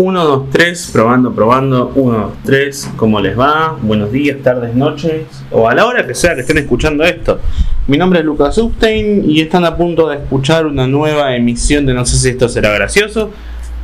1, 2, 3, probando, probando. 1, 2, 3, ¿cómo les va? Buenos días, tardes, noches, o a la hora que sea que estén escuchando esto. Mi nombre es Lucas Upstein y están a punto de escuchar una nueva emisión de No sé si esto será gracioso.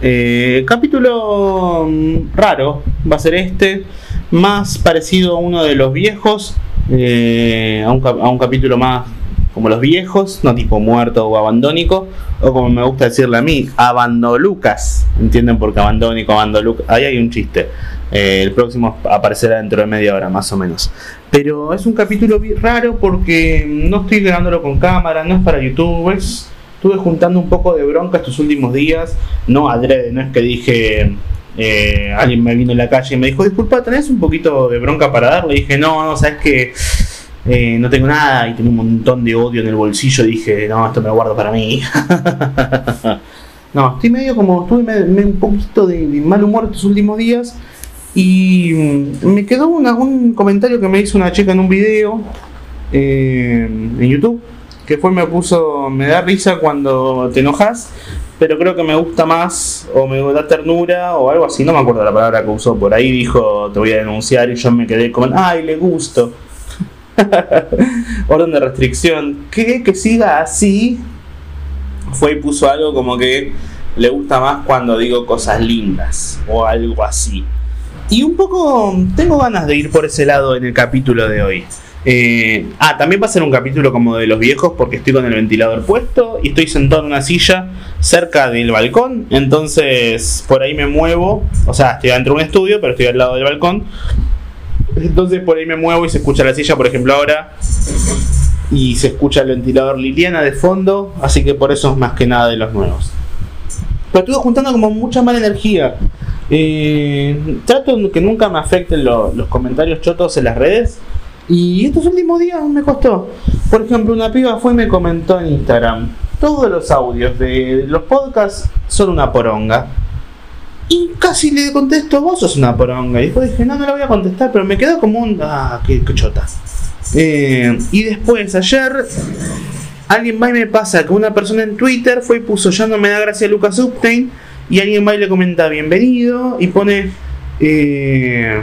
Eh, capítulo mm, raro va a ser este, más parecido a uno de los viejos, eh, a, un, a un capítulo más como los viejos, no tipo muerto o abandónico, o como me gusta decirle a mí, abandolucas. ¿Entienden por qué abandónico, abandolucas? Ahí hay un chiste. Eh, el próximo aparecerá dentro de media hora, más o menos. Pero es un capítulo raro porque no estoy grabándolo con cámara, no es para YouTube, Estuve juntando un poco de bronca estos últimos días, no adrede, no es que dije, eh, alguien me vino en la calle y me dijo, disculpa, ¿tenés un poquito de bronca para darle? Y dije, no, no, sabes que eh, no tengo nada y tengo un montón de odio en el bolsillo. Dije, no, esto me lo guardo para mí. no, estoy medio como, estuve un poquito de, mal humor estos últimos días. Y mm, me quedó un comentario que me hizo una chica en un video eh, en YouTube. Que fue, me puso, me da risa cuando te enojas, pero creo que me gusta más, o me da ternura, o algo así, no me acuerdo la palabra que usó por ahí, dijo, te voy a denunciar, y yo me quedé como, ay, le gusto. orden de restricción, que, que siga así, fue y puso algo como que le gusta más cuando digo cosas lindas o algo así. Y un poco tengo ganas de ir por ese lado en el capítulo de hoy. Eh, ah, también va a ser un capítulo como de los viejos porque estoy con el ventilador puesto y estoy sentado en una silla cerca del balcón. Entonces por ahí me muevo. O sea, estoy dentro de un estudio, pero estoy al lado del balcón. Entonces por ahí me muevo y se escucha la silla, por ejemplo, ahora. Y se escucha el ventilador Liliana de fondo. Así que por eso es más que nada de los nuevos. Pero estuve juntando como mucha mala energía. Eh, trato que nunca me afecten los comentarios chotos en las redes. Y estos últimos días me costó. Por ejemplo, una piba fue y me comentó en Instagram. Todos los audios de los podcasts son una poronga. Y casi le contesto, vos sos una poronga. Y después dije, no, no la voy a contestar, pero me quedó como un. Ah, qué, chota. Eh, y después, ayer, alguien va y me pasa que una persona en Twitter fue y puso, ya no me da gracia Lucas Upstein. Y alguien va y le comenta, bienvenido. Y pone. Eh,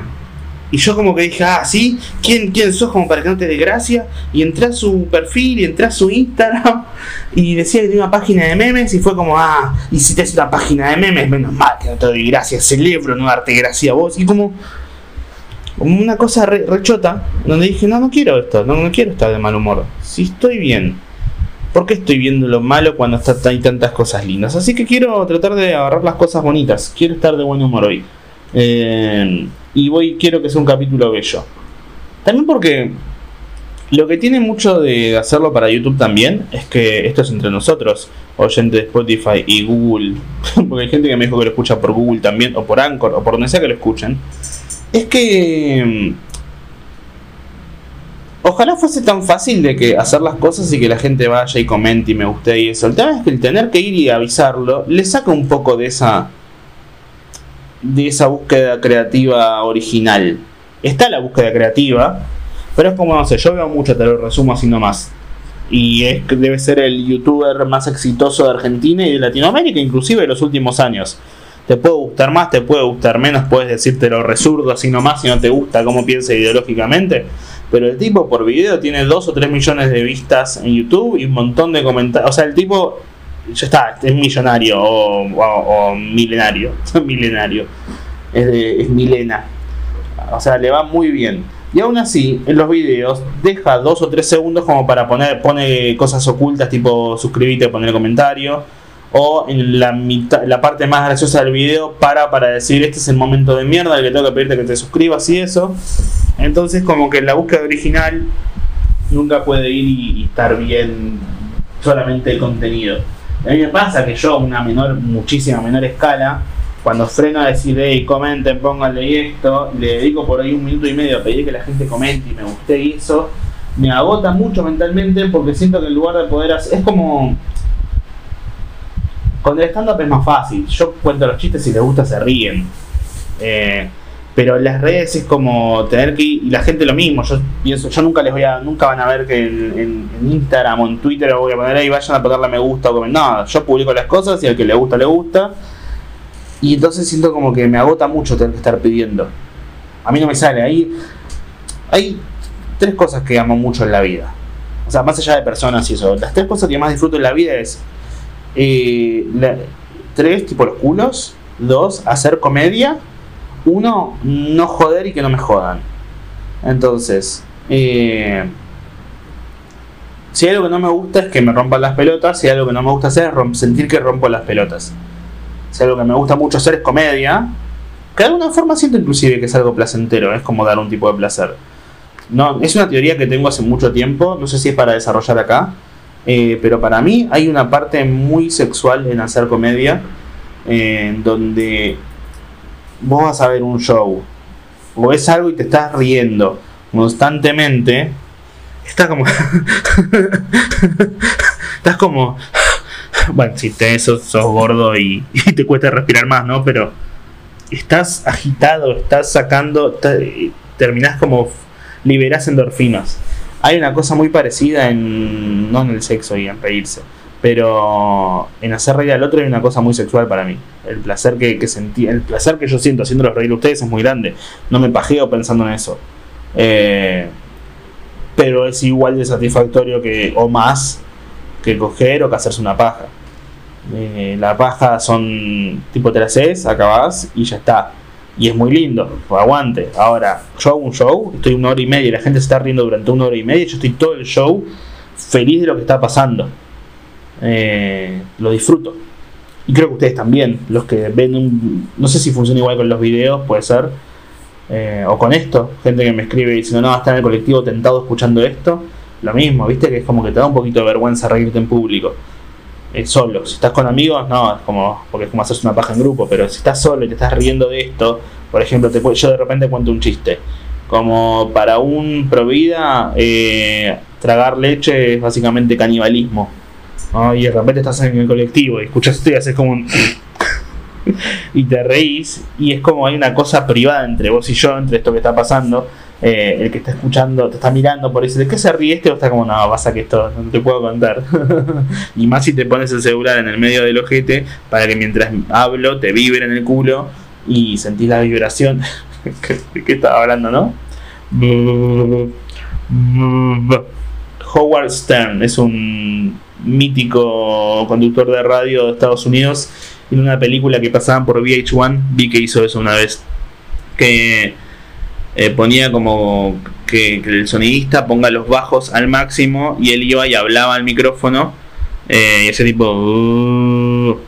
y yo como que dije, ah, sí, ¿quién, quién sos como para que no te dé gracia? Y entré a su perfil y entré a su Instagram y decía que tenía una página de memes y fue como, ah, y si te hace una página de memes, menos mal que no te doy gracia, celebro no darte gracia a vos. Y como, como una cosa rechota, donde dije, no, no quiero esto, no, no quiero estar de mal humor. Si estoy bien, ¿por qué estoy viendo lo malo cuando hay tantas cosas lindas? Así que quiero tratar de agarrar las cosas bonitas, quiero estar de buen humor hoy. Eh, y voy quiero que sea un capítulo bello. También porque lo que tiene mucho de hacerlo para YouTube también es que esto es entre nosotros, oyentes de Spotify y Google, porque hay gente que me dijo que lo escucha por Google también, o por Anchor, o por donde sea que lo escuchen. Es que mm, Ojalá fuese tan fácil de que hacer las cosas y que la gente vaya y comente y me guste y eso. El tema es que el tener que ir y avisarlo le saca un poco de esa de esa búsqueda creativa original. Está la búsqueda creativa, pero es como, no sé, yo veo mucho, te lo resumo así nomás. Y es debe ser el youtuber más exitoso de Argentina y de Latinoamérica, inclusive de los últimos años. Te puede gustar más, te puede gustar menos, puedes decirte lo resurdo así nomás si no te gusta cómo piensa ideológicamente. Pero el tipo por video tiene 2 o 3 millones de vistas en YouTube y un montón de comentarios. O sea, el tipo ya está, es millonario o, milenario. milenario. Es, es milena. O sea, le va muy bien. Y aún así, en los videos, deja dos o tres segundos como para poner pone cosas ocultas, tipo suscribirte, poner comentario. O en la, mitad, la parte más graciosa del video, para para decir: Este es el momento de mierda, el que tengo que pedirte que te suscribas y eso. Entonces, como que en la búsqueda original nunca puede ir y estar bien solamente el contenido. A mí me pasa que yo, una menor, muchísima menor escala, cuando freno a decir, hey, comenten, pónganle esto, le dedico por ahí un minuto y medio a pedir que la gente comente y me guste y eso, me agota mucho mentalmente porque siento que en lugar de poder hacer. Es como. Con el stand-up es más fácil. Yo cuento los chistes si les gusta se ríen. Eh, pero las redes es como tener que ir, y la gente lo mismo, yo pienso, yo nunca les voy a, nunca van a ver que en, Instagram o en Twitter voy a poner ahí, vayan a ponerle me gusta o comentar, nada, yo publico las cosas y al que le gusta, le gusta. Y entonces siento como que me agota mucho tener que estar pidiendo. A mí no me sale. Hay, hay tres cosas que amo mucho en la vida. O sea, más allá de personas y eso. Las tres cosas que más disfruto en la vida es... Eh, tres, tipo los culos. Dos, hacer comedia. Uno, no joder y que no me jodan. Entonces, eh, si hay algo que no me gusta es que me rompan las pelotas. Si hay algo que no me gusta hacer es sentir que rompo las pelotas. Si algo que me gusta mucho hacer es comedia, que de alguna forma siento inclusive que es algo placentero, es como dar un tipo de placer. No, es una teoría que tengo hace mucho tiempo, no sé si es para desarrollar acá, eh, pero para mí hay una parte muy sexual en hacer comedia, en donde vos vas a ver un show, o ves algo y te estás riendo constantemente, estás como... estás como... Bueno, si te sos, sos gordo y, te cuesta respirar más, ¿no? Pero estás agitado, estás sacando, terminás como liberás endorfinas. Hay una cosa muy parecida en, no en el sexo y en reírse, pero en hacer reír al otro hay una cosa muy sexual para mí. El placer que, sentí, el placer que yo siento haciéndolos reír a ustedes es muy grande. No me pajeo pensando en eso. Eh, pero es igual de satisfactorio que, o más, que coger o que hacerse una paja. Eh, la paja son tipo te la haces, acabás y ya está. Y es muy lindo, pues aguante. Ahora, yo un show, estoy una hora y media y la gente se está riendo durante una hora y media. Yo estoy todo el show feliz de lo que está pasando. Eh, lo disfruto. Y creo que ustedes también, los que ven un. No sé si funciona igual con los videos, puede ser. Eh, o con esto, gente que me escribe diciendo, no, está en el colectivo tentado escuchando esto. Lo mismo, viste que es como que te da un poquito de vergüenza reírte en público. Eh, solo. Si estás con amigos, no, es como, porque es como hacerse una paja en grupo, pero si estás solo y te estás riendo de esto, por ejemplo, te, yo de repente cuento un chiste. Como para un provida, eh, tragar leche es básicamente canibalismo. Y de repente estás en el colectivo y escuchas esto y haces como un... y te reís y es como hay una cosa privada entre vos y yo, entre esto que está pasando eh, el que está escuchando te está mirando por eso, ¿de qué se ríe este? O está como, no, pasa que esto no te puedo contar. y más si te pones el celular en el medio del ojete para que mientras hablo te vibre en el culo y sentís la vibración. ¿De qué estaba hablando, no? Howard Stern es un mítico conductor de radio de Estados Unidos en una película que pasaban por VH1 vi que hizo eso una vez que eh, ponía como que, el sonidista ponga los bajos al máximo y él iba y hablaba al micrófono. Eh, y ese tipo.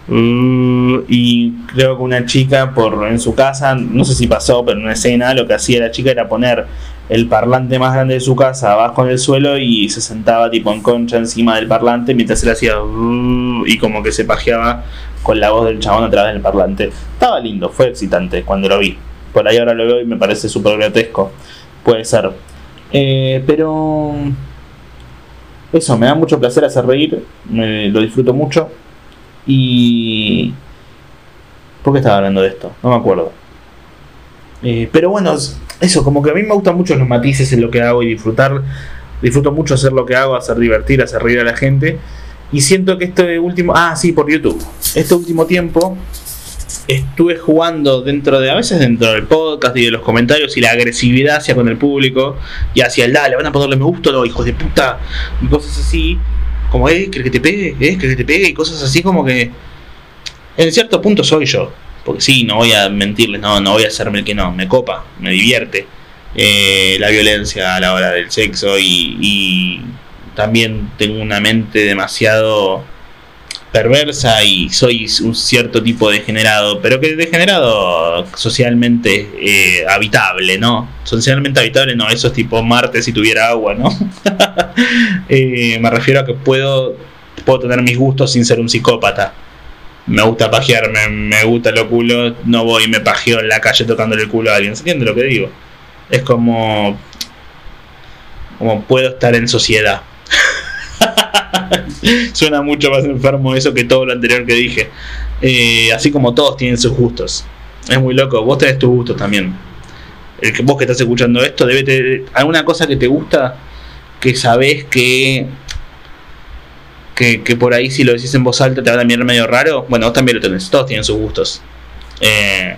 Y creo que una chica por en su casa, no sé si pasó, pero en una escena lo que hacía la chica era poner el parlante más grande de su casa abajo en el suelo y se sentaba tipo en concha encima del parlante mientras él hacía y como que se pajeaba con la voz del chabón a través del parlante. Estaba lindo, fue excitante cuando lo vi por ahí ahora lo veo y me parece súper grotesco. Puede ser. Eh, pero eso, me da mucho placer hacer reír, me, lo disfruto mucho. Y... ¿Por qué estaba hablando de esto? No me acuerdo. Eh, pero bueno, eso, como que a mí me gustan mucho los matices en lo que hago y disfrutar. Disfruto mucho hacer lo que hago, hacer divertir, hacer reír a la gente. Y siento que este último... Ah, sí, por YouTube. Este último tiempo estuve jugando dentro de, a veces dentro del podcast y de los comentarios y la agresividad hacia con el público y hacia el dale, van a ponerle me gusta, los hijos de puta, y cosas así, como, eh, que te pegue? ¿Eh? que te pegue? Y cosas así como que en cierto punto soy yo, porque sí, no voy a mentirles, no, no voy a hacerme el que no, me copa, me divierte eh, la violencia a la hora del sexo y, también tengo una mente demasiado perversa y soy un cierto tipo de degenerado, pero que degenerado socialmente eh, habitable, ¿no? Socialmente habitable no, eso es tipo Marte si tuviera agua, ¿no? Eh, me refiero a que puedo, puedo tener mis gustos sin ser un psicópata. Me gusta pajearme, me gusta lo culo, no voy y me pajeo en la calle tocándole el culo a alguien, ¿se entiende lo que digo? Es como... como puedo estar en sociedad. Suena mucho más enfermo eso que todo lo anterior que dije. Eh, así como todos tienen sus gustos. Es muy loco. Vos tenés tus gustos también. El que vos que estás escuchando esto debe tener alguna cosa que te gusta que sabés que, que, que por ahí si lo decís en voz alta te va a mirar medio raro. Bueno, vos también lo tenés. Todos tienen sus gustos. Eh,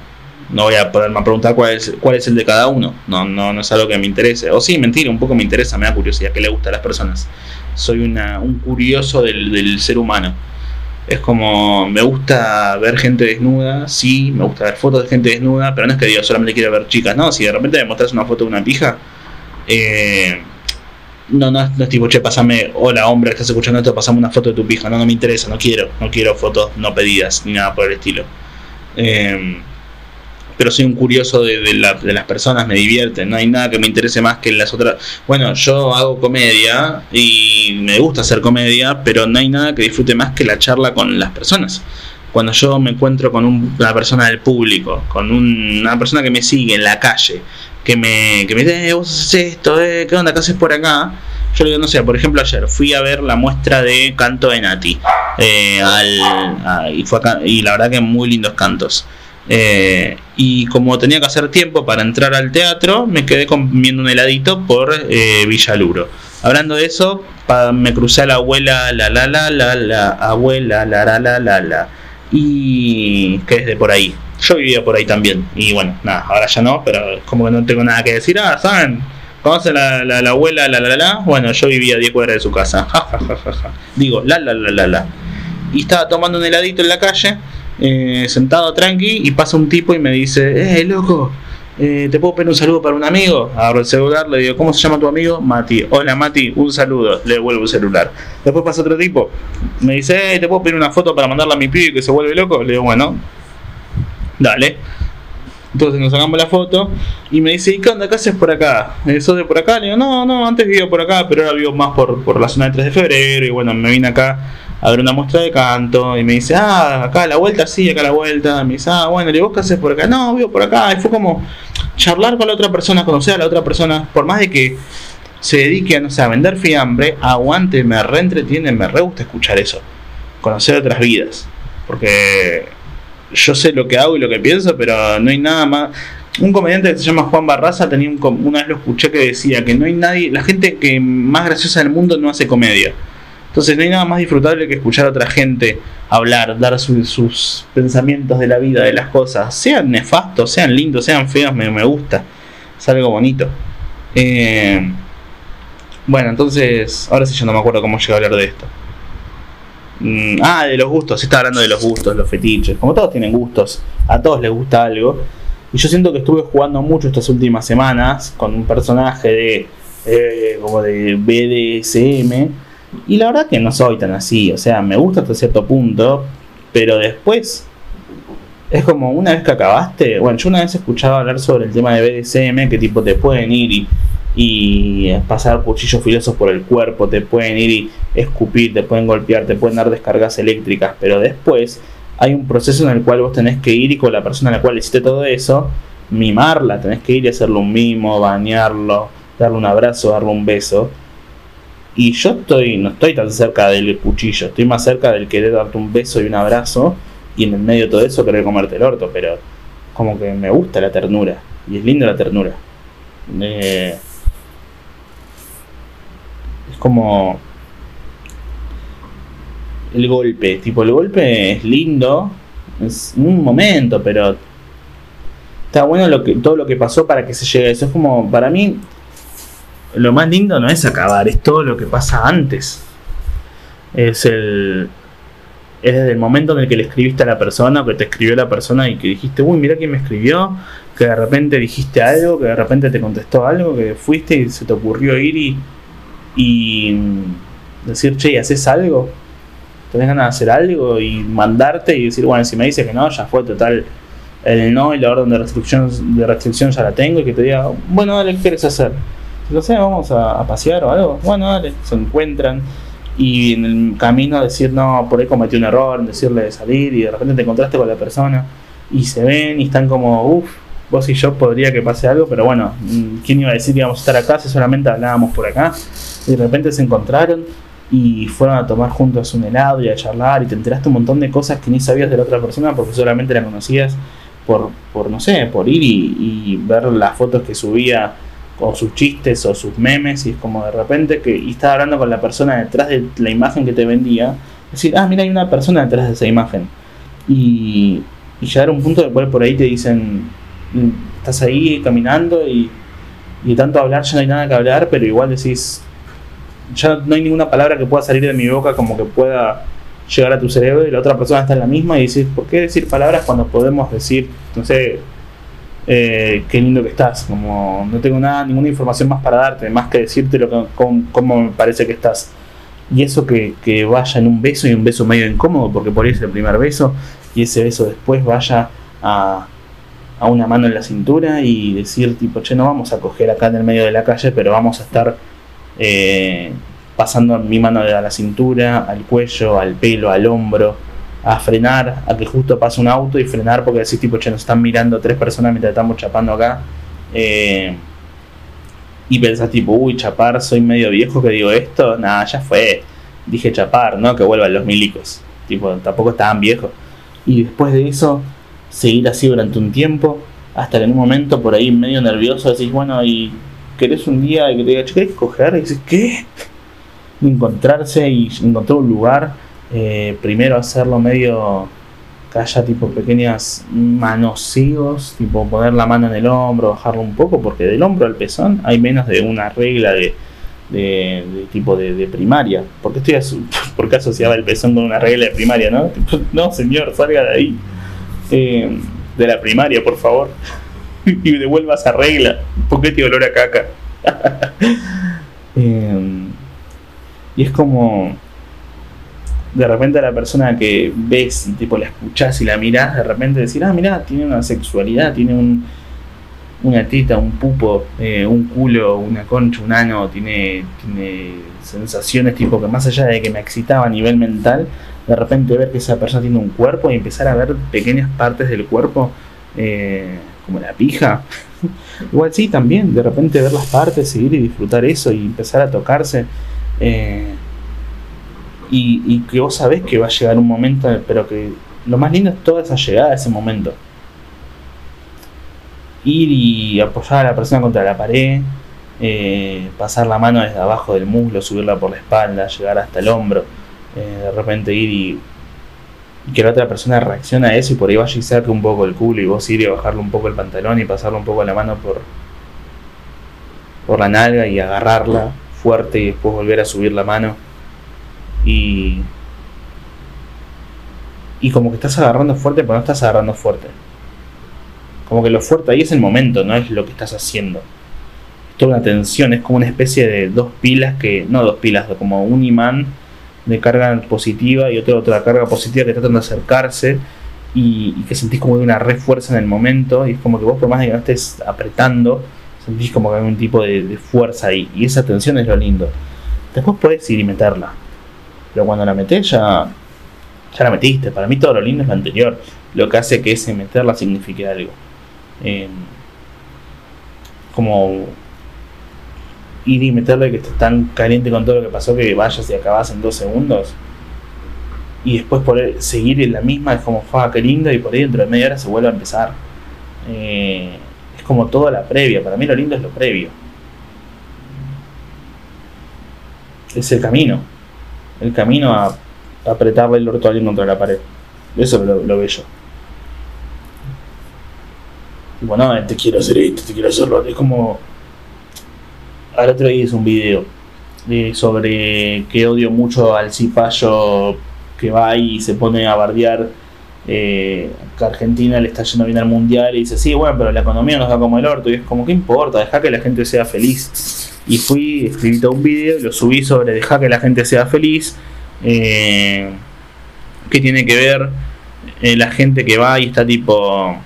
no voy a poderme preguntar cuál es, cuál es el de cada uno. No, no, no es algo que me interese. O sí, mentira, un poco me interesa, me da curiosidad, qué le gusta a las personas. Soy una, un curioso del, del ser humano. Es como, me gusta ver gente desnuda, sí, me gusta ver fotos de gente desnuda, pero no es que diga solamente quiero ver chicas, no, si de repente me mostras una foto de una pija, eh, no, no, no es tipo, che, pasame, hola hombre, estás escuchando esto, pasame una foto de tu pija, no, no me interesa, no quiero, no quiero fotos no pedidas, ni nada por el estilo. Eh, pero soy un curioso de, de, de, las personas, me divierte, no hay nada que me interese más que las otras. Bueno, yo hago comedia y me gusta hacer comedia, pero no hay nada que disfrute más que la charla con las personas. Cuando yo me encuentro con un, una persona del público, con un, una persona que me sigue en la calle, que me, que me dice, eh, vos haces esto, eh, ¿qué onda? ¿Qué haces por acá? Yo le digo, no sé, por ejemplo, ayer fui a ver la muestra de canto de Nati. Eh, al, a, y, fue y la verdad que muy lindos cantos. Eh, y como tenía que hacer tiempo para entrar al teatro, me quedé comiendo un heladito por eh, Villaluro. Hablando de eso, pa, me crucé a la abuela, la la la la la, abuela, la la la la la, y que es de por ahí. Yo vivía por ahí también, y bueno, nada, ahora ya no, pero como que no tengo nada que decir. Ah, ¿saben? ¿Conocen la, la, la abuela, la la la? Bueno, yo vivía a 10 cuadras de su casa. Ja, ja, ja, ja, ja. Digo, la la la la la. Y estaba tomando un heladito en la calle eh, sentado tranqui y pasa un tipo y me dice, eh, loco, eh, ¿te puedo pedir un saludo para un amigo? Abro el celular, le digo, ¿cómo se llama tu amigo? Mati. Hola Mati, un saludo. Le devuelvo el celular. Después pasa otro tipo, me dice, eh, ¿te puedo pedir una foto para mandarla a mi pibe que se vuelve loco? Le digo, bueno, dale. Entonces nos sacamos la foto y me dice, ¿y qué onda? ¿Qué haces por acá? ¿Sos de por acá? Le digo, no, no, antes vivo por acá, pero ahora vivo más por, por la zona de 3 de febrero y bueno, me vine acá a ver una muestra de canto y me dice, ah, acá a la vuelta, sí, acá a la vuelta. Me dice, ah, bueno, ¿y vos qué haces por acá? No, vivo por acá. Y fue como charlar con la otra persona, conocer a la otra persona, por más de que se dedique no sé, a vender fiambre, aguante, me reentretiene, me re gusta escuchar eso. Conocer otras vidas. Porque yo sé lo que hago y lo que pienso, pero no hay nada más. Un comediante que se llama Juan Barraza tenía un, una vez lo escuché que decía que no hay nadie, la gente que más graciosa del mundo no hace comedia. Entonces no hay nada más disfrutable que escuchar a otra gente hablar, dar su, sus pensamientos de la vida, de las cosas, sean nefastos, sean lindos, sean feos, me, me gusta, es algo bonito. Eh, bueno, entonces, ahora sí yo no me acuerdo cómo llegué a hablar de esto. Mm, ah, de los gustos, se está hablando de los gustos, los fetiches, como todos tienen gustos, a todos les gusta algo. Y yo siento que estuve jugando mucho estas últimas semanas con un personaje de eh, como de BDSM y la verdad que no soy tan así, o sea, me gusta hasta cierto punto, pero después es como una vez que acabaste, bueno, yo una vez escuchaba hablar sobre el tema de BDSM, que tipo te pueden ir y, y pasar cuchillos filosos por el cuerpo, te pueden ir y escupir, te pueden golpear, te pueden dar descargas eléctricas, pero después hay un proceso en el cual vos tenés que ir y con la persona a la cual hiciste todo eso, mimarla, tenés que ir y hacerle un mimo, bañarlo, darle un abrazo, darle un beso. Y yo estoy, no estoy tan cerca del cuchillo, estoy más cerca del querer darte un beso y un abrazo y en el medio de todo eso querer comerte el orto, pero como que me gusta la ternura y es linda la ternura. Eh, es como el golpe, tipo el golpe es lindo, es un momento, pero está bueno lo que todo lo que pasó para que se llegue a eso. Es como para mí lo más lindo no es acabar, es todo lo que pasa antes. Es el. Es desde el momento en el que le escribiste a la persona, o que te escribió la persona y que dijiste, uy, mira quién me escribió, que de repente dijiste algo, que de repente te contestó algo, que fuiste y se te ocurrió ir y. y decir, che, ¿haces algo? ¿Tenés ganas de hacer algo? Y mandarte y decir, bueno, si me dice que no, ya fue total el no y la orden de restricción, de restricción ya la tengo y que te diga, bueno, dale, ¿qué quieres hacer? no sé, vamos a, pasear o algo. Bueno, dale, se encuentran y en el camino decir, no, por ahí cometí un error, decirle de salir y de repente te encontraste con la persona y se ven y están como, uff, vos y yo podría que pase algo, pero bueno, mm, ¿quién iba a decir que íbamos a estar acá si solamente hablábamos por acá? Y de repente se encontraron y fueron a tomar juntos un helado y a charlar y te enteraste un montón de cosas que ni sabías de la otra persona porque solamente la conocías por, por no sé, por ir y, ver las fotos que subía o sus chistes o sus memes y es como de repente que y estaba hablando con la persona detrás de la imagen que te vendía decir ah mira hay una persona detrás de esa imagen y y llegar a un punto después por ahí te dicen, estás ahí caminando y, y tanto hablar ya no hay nada que hablar, pero igual decís, ya no hay ninguna palabra que pueda salir de mi boca como que pueda llegar a tu cerebro y la otra persona está en la misma y decís, ¿por qué decir palabras cuando podemos decir, no sé, eh, qué lindo que estás? Como no tengo nada, ninguna información más para darte, más que decirte lo que, cómo, me parece que estás. Y eso que, que, vaya en un beso y un beso medio incómodo, porque por ahí es el primer beso, y ese beso después vaya a, a una mano en la cintura y decir tipo, che, no vamos a coger acá en el medio de la calle, pero vamos a estar eh, pasando mi mano a la cintura, al cuello, al pelo, al hombro, a frenar, a que justo pase un auto y frenar porque decís tipo, che, nos están mirando tres personas mientras estamos chapando acá. Eh, y pensás tipo, uy, chapar, soy medio viejo que digo esto, nada, ya fue. Dije chapar, ¿no? Que vuelvan los milicos. Tipo, tampoco estaban viejos. Y después de eso, seguir así durante un tiempo, hasta que en un momento por ahí medio nervioso decís, bueno, y querés un día que te diga, ¿querés coger? Y dices, ¿qué? Encontrarse y encontrar un lugar, eh, primero hacerlo medio que haya tipo pequeñas manoseos, tipo poner la mano en el hombro, bajarlo un poco, porque del hombro al pezón hay menos de una regla de, de, tipo de, primaria. ¿Por qué, estoy ¿Por qué asociaba el pezón con una regla de primaria? No, no señor, salga de ahí. Eh, de la primaria, por favor. y devuelva esa regla. ¿Por qué te olor a caca? Em, y es como. De repente a la persona que ves, tipo la escuchás y la mirás, de repente decir, ah, mira, tiene una sexualidad, tiene un, una tita, un pupo, eh, un culo, una concha, un ano, tiene, tiene sensaciones tipo que más allá de que me excitaba a nivel mental, de repente ver que esa persona tiene un cuerpo y empezar a ver pequeñas partes del cuerpo eh, como la pija. Igual sí, también, de repente ver las partes, seguir y disfrutar eso y empezar a tocarse. Eh, y, que vos sabés que va a llegar un momento, pero que lo más lindo es toda esa llegada a ese momento. Ir y apoyar a la persona contra la pared, eh, pasar la mano desde abajo del muslo, subirla por la espalda, llegar hasta el hombro, eh, de repente ir y que la otra persona reacciona a eso y por ahí vaya y saque un poco el culo y vos ir y bajarle un poco el pantalón y pasarle un poco la mano por, por la nalga y agarrarla fuerte y después volver a subir la mano. Y y como que estás agarrando fuerte pero no estás agarrando fuerte. Como que lo fuerte ahí es el momento no es lo que estás haciendo. Es toda una tensión es como una especie de dos pilas que no dos pilas como un imán de carga positiva y otra otra carga positiva que tratan de acercarse y, que sentís como de una refuerza en el momento y es como que vos por más de que no estés apretando sentís como que hay un tipo de, fuerza ahí y esa tensión es lo lindo. Después puedes ir y meterla pero cuando la metés ya ya la metiste. Para mí todo lo lindo es lo anterior lo que hace que ese meterla signifique algo. Eh, como ir y meterle que estás tan caliente con todo lo que pasó que vayas y acabas en dos segundos. Y después poder seguir en la misma es como, fa, qué lindo, y por ahí dentro de media hora se vuelve a empezar. Eh, es como toda la previa, para mí lo lindo es lo previo. Es el camino. El camino a, apretarle el orto a alguien contra la pared. Eso lo, lo veo yo. Bueno, te quiero hacer esto, te quiero hacerlo. Es como al otro día hice un video sobre que odio mucho al cipallo que va y se pone a bardear eh, que Argentina le está yendo bien al mundial y dice, sí, bueno, pero la economía nos da como el orto. Y es como, ¿qué importa? Deja que la gente sea feliz. Y fui, escribí todo un video, lo subí sobre deja que la gente sea feliz. Eh, ¿Qué tiene que ver eh, la gente que va y está tipo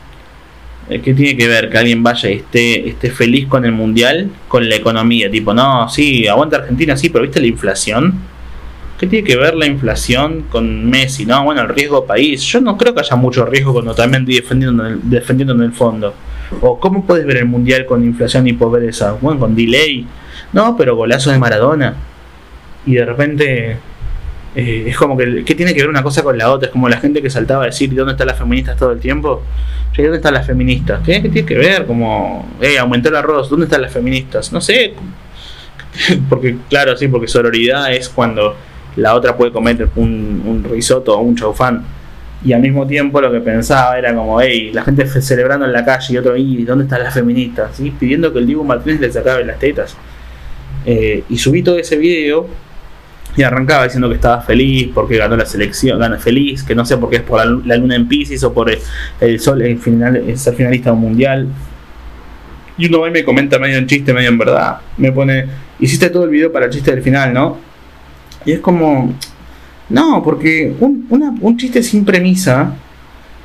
¿Qué tiene que ver que alguien vaya y esté, esté feliz con el mundial, con la economía? Tipo, no, sí, aguanta Argentina, sí, pero ¿viste la inflación? ¿Qué tiene que ver la inflación con Messi? No, bueno, el riesgo país. Yo no creo que haya mucho riesgo cuando también defendiendo defendiendo en el fondo. O ¿cómo puedes ver el mundial con inflación y pobreza? Bueno, con delay. No, pero golazo de Maradona. Y de repente eh, es como que, ¿qué tiene que ver una cosa con la otra? Es como la gente que saltaba a decir, ¿dónde están las feministas todo el tiempo? ¿Dónde están las feministas? ¿Qué, tiene que ver? Como, eh, aumentó el arroz, ¿dónde están las feministas? No sé. Porque, claro, sí, porque sororidad es cuando la otra puede comer un, un risotto o un chaufán. Y al mismo tiempo lo que pensaba era como, hey, la gente celebrando en la calle y otro, y ¿dónde están las feministas? ¿Sí? Pidiendo que el Dibu Martínez le sacabe las tetas. Eh, y subí todo ese video y arrancaba diciendo que estaba feliz porque ganó la selección, gana feliz, que no sé por qué es por la, luna en Pisces o por el, sol, el final, ser finalista de un mundial. Y uno va y me comenta medio en chiste, medio en verdad. Me pone, hiciste todo el video para el chiste del final, ¿no? Y es como, no, porque un, un chiste sin premisa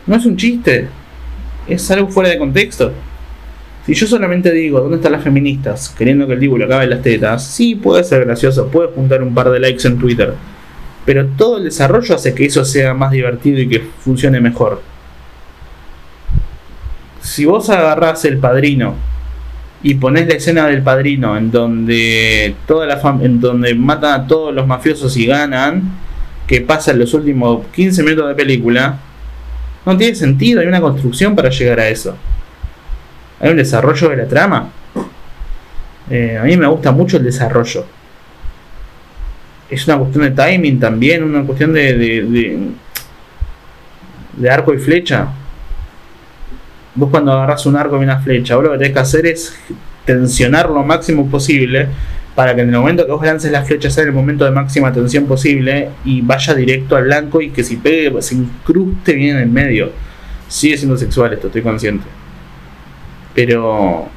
no es un chiste, es algo fuera de contexto. Si yo solamente digo, ¿dónde están las feministas? Queriendo que el Dibu le acabe las tetas, sí puede ser gracioso, puede juntar un par de likes en Twitter. Pero todo el desarrollo hace que eso sea más divertido y que funcione mejor. Si vos agarrás el padrino y ponés la escena del padrino en donde toda la en donde matan a todos los mafiosos y ganan, que pasa en los últimos 15 minutos de película, no tiene sentido, hay una construcción para llegar a eso hay un desarrollo de la trama. Eh, a mí me gusta mucho el desarrollo. Es una cuestión de timing también, una cuestión de, de, arco y flecha. Vos cuando agarras un arco y una flecha, vos lo que tenés que hacer es tensionar lo máximo posible para que en el momento que vos lances la flecha sea el momento de máxima tensión posible y vaya directo al blanco y que si pegue, se incruste bien en el medio. Sigue siendo sexual esto, estoy consciente. Pero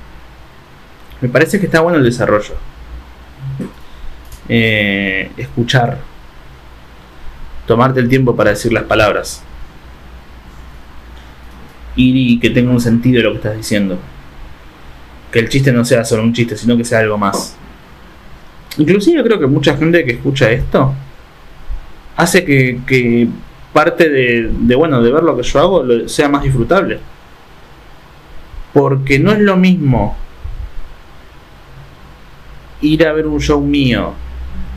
me parece que está bueno el desarrollo. Eh, escuchar. Tomarte el tiempo para decir las palabras. Ir y que tenga un sentido lo que estás diciendo. Que el chiste no sea solo un chiste, sino que sea algo más. Inclusive creo que mucha gente que escucha esto hace que, parte de, de, bueno, de ver lo que yo hago sea más disfrutable. Porque no es lo mismo ir a ver un show mío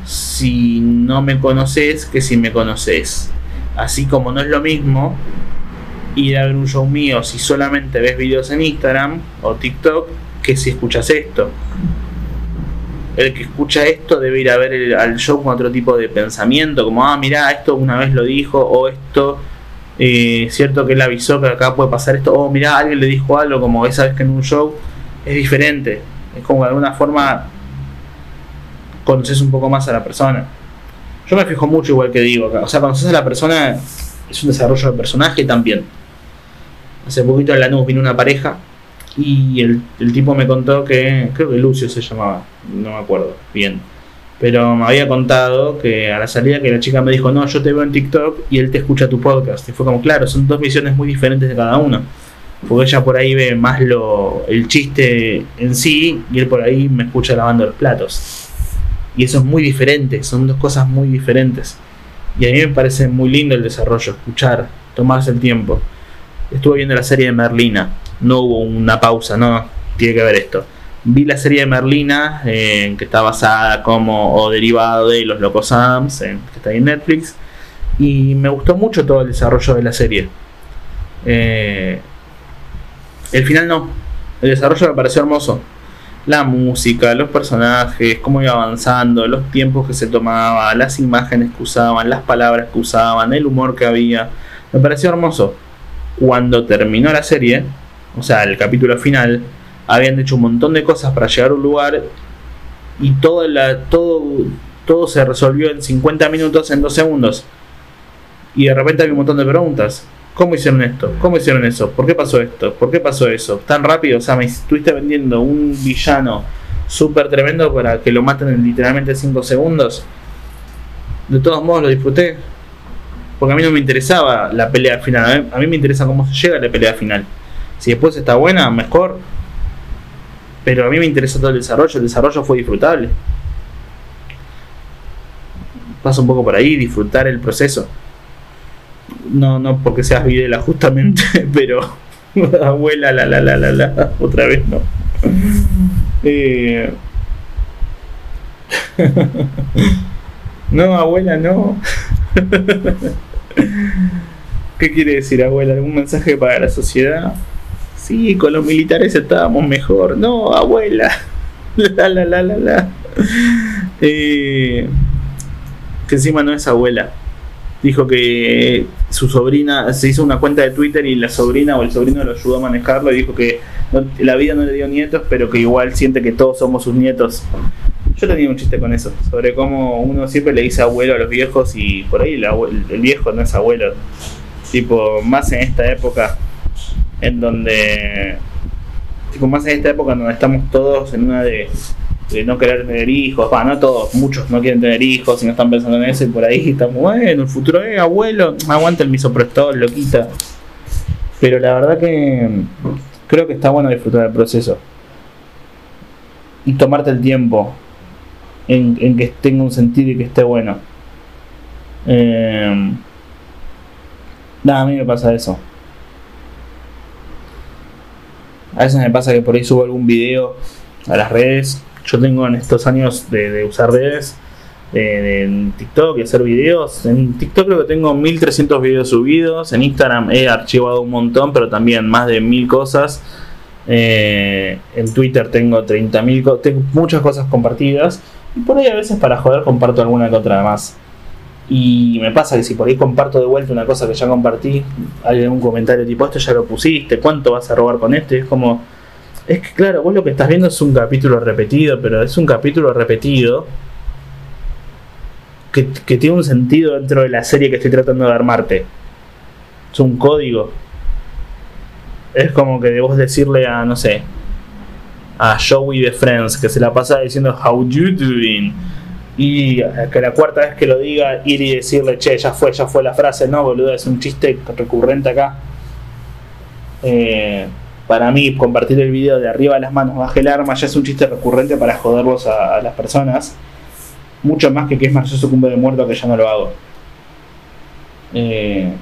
si no me conoces que si me conoces. Así como no es lo mismo ir a ver un show mío si solamente ves videos en Instagram o TikTok que si escuchas esto. El que escucha esto debe ir a ver al show con otro tipo de pensamiento, como, ah, mira, esto una vez lo dijo, o esto eh, cierto que él avisó que acá puede pasar esto, o oh, mira, alguien le dijo algo, como esa vez que en un show es diferente, es como de alguna forma conoces un poco más a la persona. Yo me fijo mucho igual que digo o sea, conoces a la persona es un desarrollo de personaje también. Hace poquito en la nube vino una pareja y el, el tipo me contó que, creo que Lucio se llamaba, no me acuerdo bien pero me había contado que a la salida que la chica me dijo, no, yo te veo en TikTok y él te escucha tu podcast. Y fue como, claro, son dos visiones muy diferentes de cada uno. Porque ella por ahí ve más lo, el chiste en sí y él por ahí me escucha lavando los platos. Y eso es muy diferente, son dos cosas muy diferentes. Y a mí me parece muy lindo el desarrollo, escuchar, tomarse el tiempo. Estuve viendo la serie de Merlina, no hubo una pausa, no, tiene que ver esto vi la serie de Merlina, que está basada como o derivado de Los Locos Adams, que está ahí en Netflix, y me gustó mucho todo el desarrollo de la serie. Eh, el final no, el desarrollo me pareció hermoso. La música, los personajes, cómo iba avanzando, los tiempos que se tomaba, las imágenes que usaban, las palabras que usaban, el humor que había, me pareció hermoso. Cuando terminó la serie, o sea, el capítulo final, habían hecho un montón de cosas para llegar a un lugar y todo, la, todo, todo se resolvió en 50 minutos, en 2 segundos. Y de repente había un montón de preguntas. ¿Cómo hicieron esto? ¿Cómo hicieron eso? ¿Por qué pasó esto? ¿Por qué pasó eso? Tan rápido, o sea, me estuviste vendiendo un villano súper tremendo para que lo maten en literalmente 5 segundos. De todos modos lo disfruté. Porque a mí no me interesaba la pelea final. A mí me interesa cómo se llega a la pelea final. Si después está buena, mejor. Pero a mí me interesa todo el desarrollo, el desarrollo fue disfrutable. Pasa un poco por ahí, disfrutar el proceso. No, no porque seas Videla justamente, pero abuela, la, la, la, la, la, otra vez no. Eh... no, abuela, no. ¿Qué quiere decir, abuela? ¿Algún mensaje para la sociedad? Sí, con los militares estábamos mejor. No, abuela. La, la, la, la, la. Eh, que encima no es abuela. dijo que su sobrina se hizo una cuenta de Twitter y la sobrina o el sobrino lo ayudó a manejarlo y dijo que la vida no le dio nietos, pero que igual siente que todos somos sus nietos. Yo tenía un chiste con eso, sobre cómo uno siempre le dice abuelo a los viejos y por ahí el, viejo no es abuelo. Tipo, más en esta época en donde tipo más en esta época donde estamos todos en una de de no querer tener hijos, va, no todos, muchos no quieren tener hijos y no están pensando en eso y por ahí estamos, bueno, el futuro es abuelo, aguanta el misoprostol, lo quita. Pero la verdad que creo que está bueno disfrutar del proceso y tomarte el tiempo en, que tenga un sentido y que esté bueno. Eh, nada, a mí me pasa eso. A veces me pasa que por ahí subo algún video a las redes yo tengo en estos años de, usar redes, en TikTok y hacer videos. En TikTok creo que tengo 1300 videos subidos. En Instagram he archivado un montón, pero también más de 1000 cosas. Eh, en Twitter tengo 30.000 tengo muchas cosas compartidas. Y por ahí a veces para joder comparto alguna que otra más. Y me pasa que si por ahí comparto de vuelta una cosa que ya compartí, hay un comentario tipo, esto ya lo pusiste, ¿cuánto vas a robar con este? Es como, es que claro, vos lo que estás viendo es un capítulo repetido, pero es un capítulo repetido que, tiene un sentido dentro de la serie que estoy tratando de armarte. Es un código. Es como que debes decirle a, no sé, a Joey de Friends, que se la pasa diciendo How you doing? Y que la cuarta vez que lo diga, ir y decirle, che, ya fue, ya fue la frase, no, boludo, es un chiste recurrente acá. Eh, para mí compartir el video de arriba de las manos, baje el arma, ya es un chiste recurrente para joderlos a, las personas. Mucho más que que es más cumbe de muerto que ya no lo hago. Eh,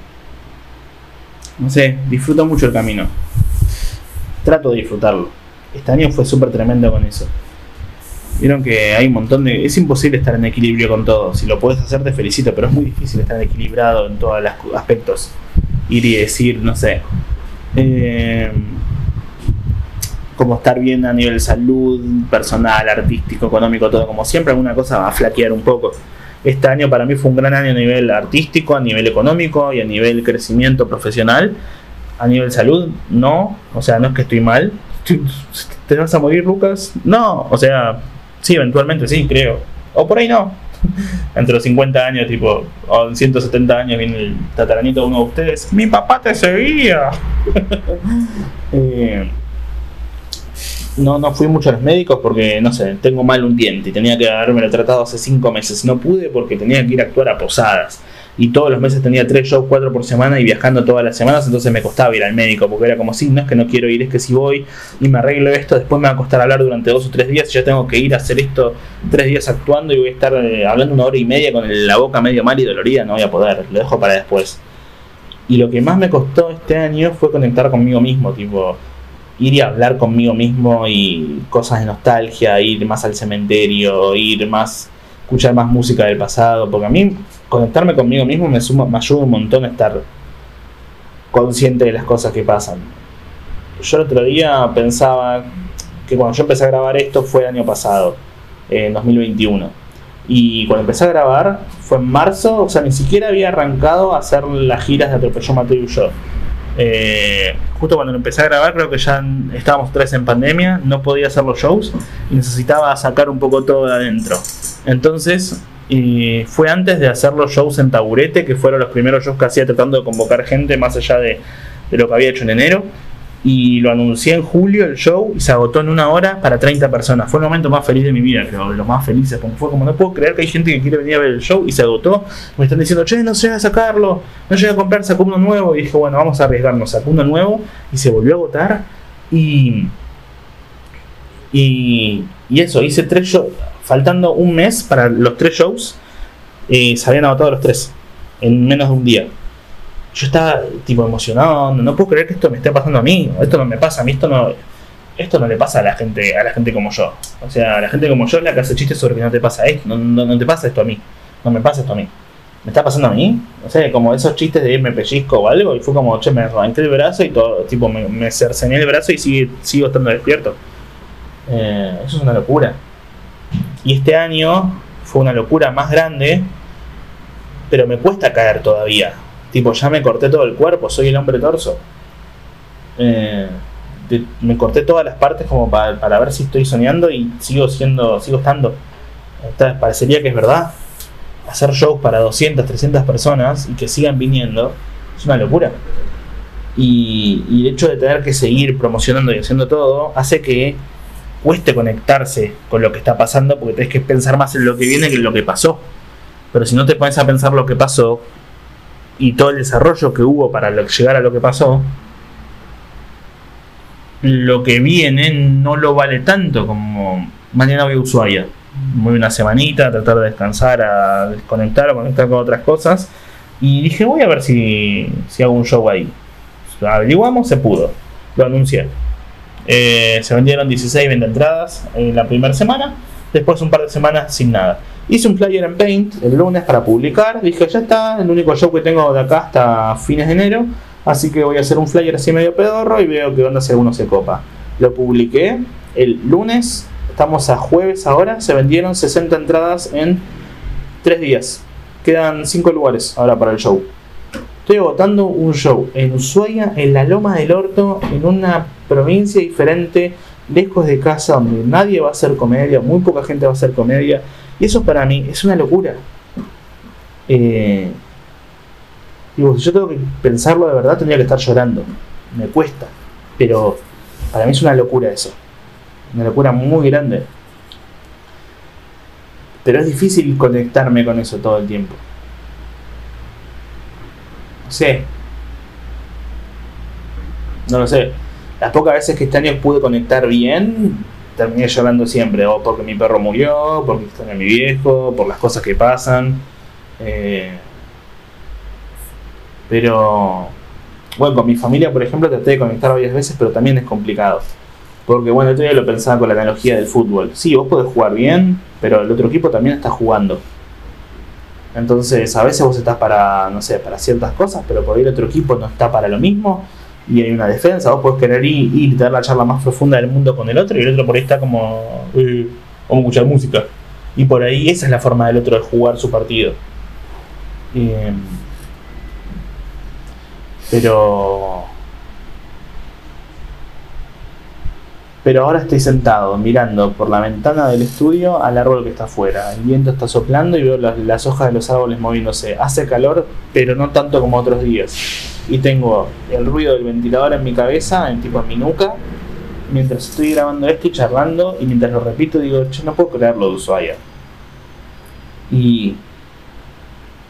no sé, disfruto mucho el camino. Trato de disfrutarlo. Este año fue súper tremendo con eso. Vieron que hay un montón de... Es imposible estar en equilibrio con todo. Si lo puedes hacer te felicito, pero es muy difícil estar equilibrado en todos los aspectos. Ir y decir, no sé. Eh, como estar bien a nivel salud, personal, artístico, económico, todo como siempre, alguna cosa va a flaquear un poco. Este año para mí fue un gran año a nivel artístico, a nivel económico y a nivel crecimiento profesional. A nivel salud, no, o sea, no es que estoy mal. ¿Te vas a morir, Lucas? No, o sea, sí, eventualmente sí, creo. O por ahí no. Entre los 50 años, tipo, o en 170 años viene el tataranito de uno de ustedes. Mi papá te seguía. eh, no, no fui mucho a los médicos porque, no sé, tengo mal un diente y tenía que haberme tratado hace cinco meses. No pude porque tenía que ir a actuar a posadas. Y todos los meses tenía tres shows, cuatro por semana y viajando todas las semanas, entonces me costaba ir al médico porque era como, sí, no es que no quiero ir, es que si voy y me arreglo esto, después me va a costar hablar durante dos o tres días ya tengo que ir a hacer esto tres días actuando y voy a estar eh, hablando una hora y media con la boca medio mal y dolorida, no voy a poder, lo dejo para después. Y lo que más me costó este año fue conectar conmigo mismo, tipo, ir y hablar conmigo mismo y cosas de nostalgia, ir más al cementerio, ir más, escuchar más música del pasado, porque a mí conectarme conmigo mismo me, suma, me ayuda un montón a estar consciente de las cosas que pasan. Yo el otro día pensaba que cuando yo empecé a grabar esto fue año pasado, en 2021. Y cuando empecé a grabar fue en marzo, o sea, ni siquiera había arrancado a hacer las giras de Atropelló Mateo y yo. Eh, justo cuando empecé a grabar, creo que ya estábamos tres en pandemia, no podía hacer los shows y necesitaba sacar un poco todo de adentro. Entonces, fue antes de hacer los shows en Taburete, que fueron los primeros shows que hacía tratando de convocar gente más allá de, de lo que había hecho en enero y lo anuncié en julio el show y se agotó en una hora para 30 personas. Fue el momento más feliz de mi vida, creo, los más felices. fue como no puedo creer que hay gente que quiere venir a ver el show y se agotó. Me están diciendo, che, no llega a sacarlo, no llega a comprar, sacó uno nuevo. Y dije, bueno, vamos a arriesgarnos, sacó uno nuevo y se volvió a agotar. Y, y, eso, hice tres shows, faltando un mes para los tres shows, eh, se habían agotado los tres en menos de un día yo estaba tipo emocionado, no, puedo creer que esto me esté pasando a mí, esto no me pasa a mí, esto no, esto no le pasa a la gente, a la gente como yo. O sea, a la gente como yo es la que hace chistes sobre que no te pasa esto, no, te pasa esto a mí, no me pasa esto a mí. ¿Me está pasando a mí? No sé, como esos chistes de irme pellizco o algo, y fue como, che, me arranqué el brazo y todo, tipo, me, me cercené el brazo y sigue, sigo estando despierto. Eh, eso es una locura. Y este año fue una locura más grande pero me cuesta caer todavía. Tipo, ya me corté todo el cuerpo, soy el hombre torso. Eh, me corté todas las partes como para, ver si estoy soñando y sigo siendo, sigo estando. Entonces, parecería que es verdad. Hacer shows para 200, 300 personas y que sigan viniendo es una locura. Y, y el hecho de tener que seguir promocionando y haciendo todo hace que cueste conectarse con lo que está pasando porque tenés que pensar más en lo que viene que en lo que pasó. Pero si no te pones a pensar lo que pasó y todo el desarrollo que hubo para llegar a lo que pasó, lo que viene no lo vale tanto como mañana voy a Ushuaia. Voy una semanita a tratar de descansar, a desconectar, a conectar con otras cosas. Y dije, voy a ver si, si hago un show ahí. Averiguamos, se pudo. Lo anuncié. Eh, se vendieron 16, 20 entradas en la primera semana. Después un par de semanas sin nada. Hice un flyer en Paint el lunes para publicar. Dije, ya está, el único show que tengo de acá hasta fines de enero. Así que voy a hacer un flyer así medio pedorro y veo que onda si alguno se copa. Lo publiqué el lunes. Estamos a jueves ahora. Se vendieron 60 entradas en 3 días. Quedan 5 lugares ahora para el show. Estoy agotando un show en Ushuaia, en la Loma del Orto, en una provincia diferente, lejos de casa, donde nadie va a hacer comedia, muy poca gente va a hacer comedia. Y eso para mí es una locura. Eh, digo, si yo tengo que pensarlo de verdad, tendría que estar llorando. Me cuesta. Pero para mí es una locura eso. Una locura muy grande. Pero es difícil conectarme con eso todo el tiempo. No sé. No lo sé. Las pocas veces que este año pude conectar bien, terminé llorando siempre. O porque mi perro murió, porque extraño a mi viejo, por las cosas que pasan. Eh, pero, bueno, con mi familia, por ejemplo, traté de conectar varias veces, pero también es complicado. Porque, bueno, el otro día lo pensaba con la analogía del fútbol. Sí, vos podés jugar bien, pero el otro equipo también está jugando. Entonces, a veces vos estás para, no sé, para ciertas cosas, pero por ahí el otro equipo no está para lo mismo y hay una defensa. Vos podés querer ir, y tener la charla más profunda del mundo con el otro y el otro por ahí está como, eh, escuchar música. Y por ahí esa es la forma del otro de jugar su partido. Eh, pero pero ahora estoy sentado mirando por la ventana del estudio al árbol que está afuera. El viento está soplando y veo las, hojas de los árboles moviéndose. Hace calor, pero no tanto como otros días. Y tengo el ruido del ventilador en mi cabeza, en tipo en mi nuca, mientras estoy grabando esto y charlando, y mientras lo repito digo, yo no puedo creerlo de Ushuaia. Y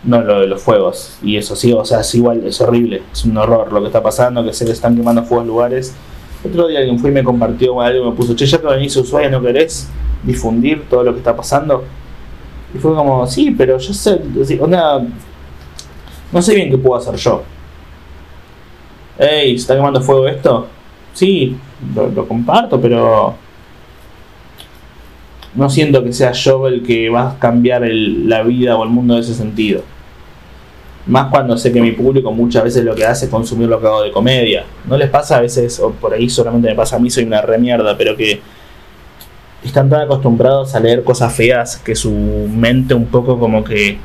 no lo de los fuegos. Y eso sí, o sea, es igual, es horrible, es un horror lo que está pasando, que se le están quemando fuegos lugares otro día alguien fue y me compartió algo, me puso, che, ya que venís a Ushuaia, ¿no querés difundir todo lo que está pasando? Y fue como, sí, pero yo sé, onda, no sé bien qué puedo hacer yo. Ey, ¿se está quemando fuego esto? Sí, lo, comparto, pero no siento que sea yo el que va a cambiar la vida o el mundo en ese sentido. Más cuando sé que mi público muchas veces lo que hace es consumir lo que hago de comedia. ¿No les pasa a veces, o por ahí solamente me pasa a mí, soy una remierda, pero que están tan acostumbrados a leer cosas feas que su mente un poco como que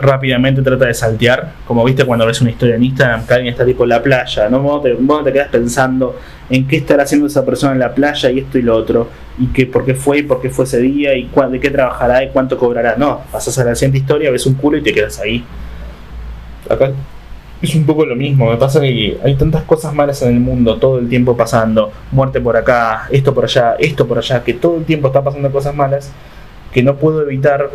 rápidamente trata de saltear, como viste cuando ves una historia en Instagram alguien está tipo en la playa, ¿no? Vos te, te quedas pensando en qué estará haciendo esa persona en la playa y esto y lo otro, y que por qué fue y por qué fue ese día y de qué trabajará y cuánto cobrará. No, pasas a la siguiente historia, ves un culo y te quedas ahí. Acá es un poco lo mismo, me pasa que hay tantas cosas malas en el mundo, todo el tiempo pasando, muerte por acá, esto por allá, esto por allá, que todo el tiempo está pasando cosas malas, que no puedo evitar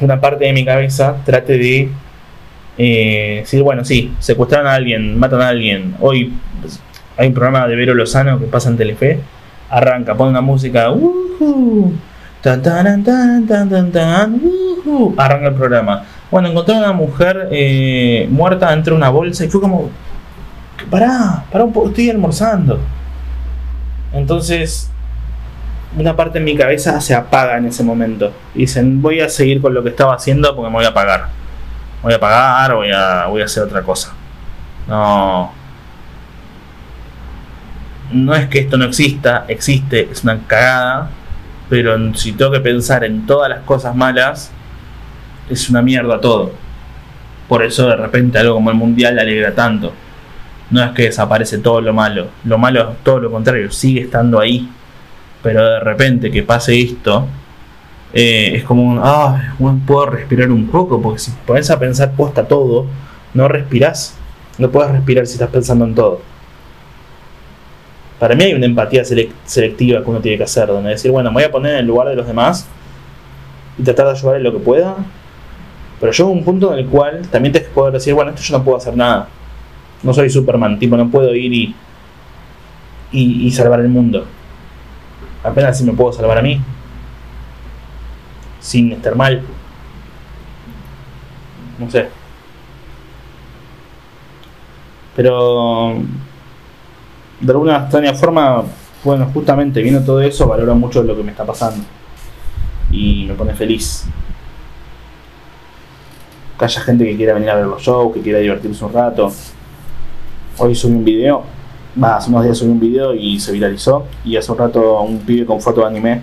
una parte de mi cabeza trate de eh, decir, bueno, sí, secuestraron a alguien, matan a alguien. Hoy pues, hay un programa de Vero Lozano que pasa en Telefe, arranca, pone una música, arranca el programa. Bueno, encontré a una mujer eh, muerta dentro de una bolsa y fue como, pará, pará un poco, estoy almorzando. Entonces, una parte de mi cabeza se apaga en ese momento. Y dicen, voy a seguir con lo que estaba haciendo porque me voy a apagar. Voy a apagar, voy a, voy a hacer otra cosa. No. No es que esto no exista, existe, es una cagada. Pero si tengo que pensar en todas las cosas malas, es una mierda todo. Por eso de repente algo como el mundial le alegra tanto. No es que desaparece todo lo malo. Lo malo es todo lo contrario, sigue estando ahí. Pero de repente que pase esto, eh, es como un, ah, puedo respirar un poco, porque si pones a pensar posta todo, no respirás. No puedes respirar si estás pensando en todo. Para mí hay una empatía selectiva que uno tiene que hacer, donde decir, bueno, me voy a poner en el lugar de los demás y tratar de ayudar en lo que pueda. Pero yo un punto en el cual también que poder decir, bueno, esto yo no puedo hacer nada. No soy Superman, tipo, no puedo ir y, y salvar el mundo. Apenas si me puedo salvar a mí. Sin estar mal. No sé. Pero de alguna extraña forma, bueno, justamente viendo todo eso, valoro mucho lo que me está pasando. Y me pone feliz. Que haya gente que quiera venir a ver los shows, que quiera divertirse un rato. Hoy subí un video, hace unos días subí un video y se viralizó. Y hace un rato un pibe con foto de anime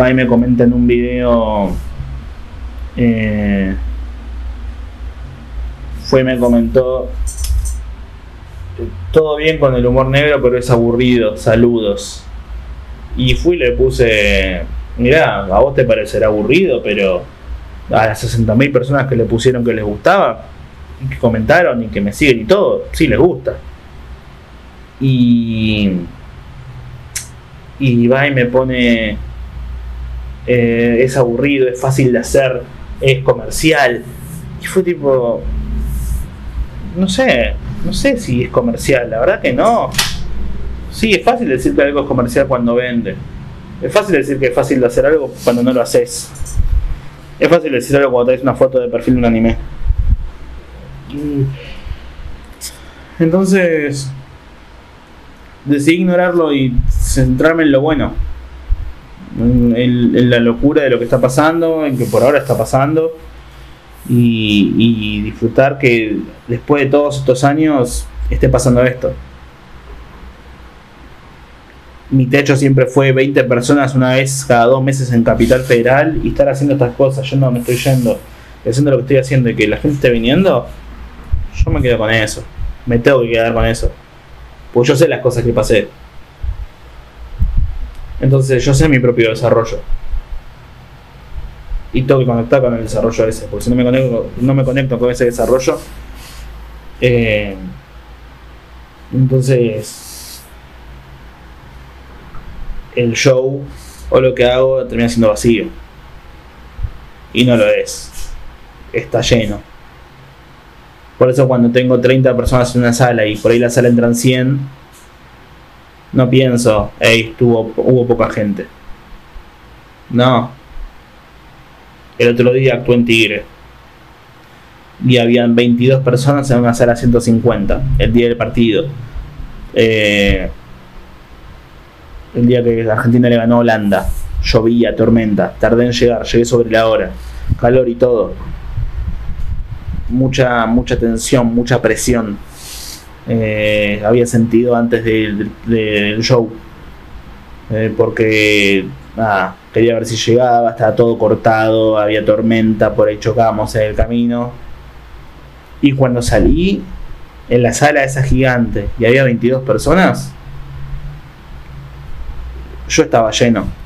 va y me comenta en un video. Eh, fue y me comentó todo bien con el humor negro, pero es aburrido, saludos. Y fui y le puse, mirá, a vos te parecerá aburrido, pero a las 60.000 personas que le pusieron que les gustaba, que comentaron y que me siguen y todo, sí les gusta. Y, y va y me pone, eh, es aburrido, es fácil de hacer, es comercial. Y fue tipo, no sé, no sé si es comercial, la verdad que no. Sí, es fácil decir que algo es comercial cuando vende. Es fácil decir que es fácil de hacer algo cuando no lo haces. Es fácil decir algo cuando traes una foto de perfil de un anime. Mm. Entonces, decidí ignorarlo y centrarme en lo bueno. En, la locura de lo que está pasando, en que por ahora está pasando y, disfrutar que después de todos estos años esté pasando esto. Mi techo siempre fue 20 personas una vez cada dos meses en Capital Federal y estar haciendo estas cosas. Yo no me estoy yendo, haciendo lo que estoy haciendo y que la gente esté viniendo. Yo me quedo con eso. Me tengo que quedar con eso. Pues yo sé las cosas que pasé. Entonces yo sé mi propio desarrollo y tengo que conectar con el desarrollo ese, porque si no me conecto, no me conecto con ese desarrollo, eh, entonces el show o lo que hago termina siendo vacío. Y no lo es. Está lleno. Por eso cuando tengo 30 personas en una sala y por ahí la sala entran 100, no pienso, hey, hubo poca gente. No, el otro día actuó en Tigre. Y habían 22 personas en una sala 150 el día del partido. Eh, el día que Argentina le ganó a Holanda. Llovía, tormenta. Tardé en llegar, llegué sobre la hora. Calor y todo. Mucha, mucha tensión, mucha presión. Eh, había sentido antes del, show. Eh, porque quería ver si llegaba, estaba todo cortado, había tormenta, por ahí chocábamos en el camino. Y cuando salí en la sala esa gigante y había 22 personas, yo estaba lleno.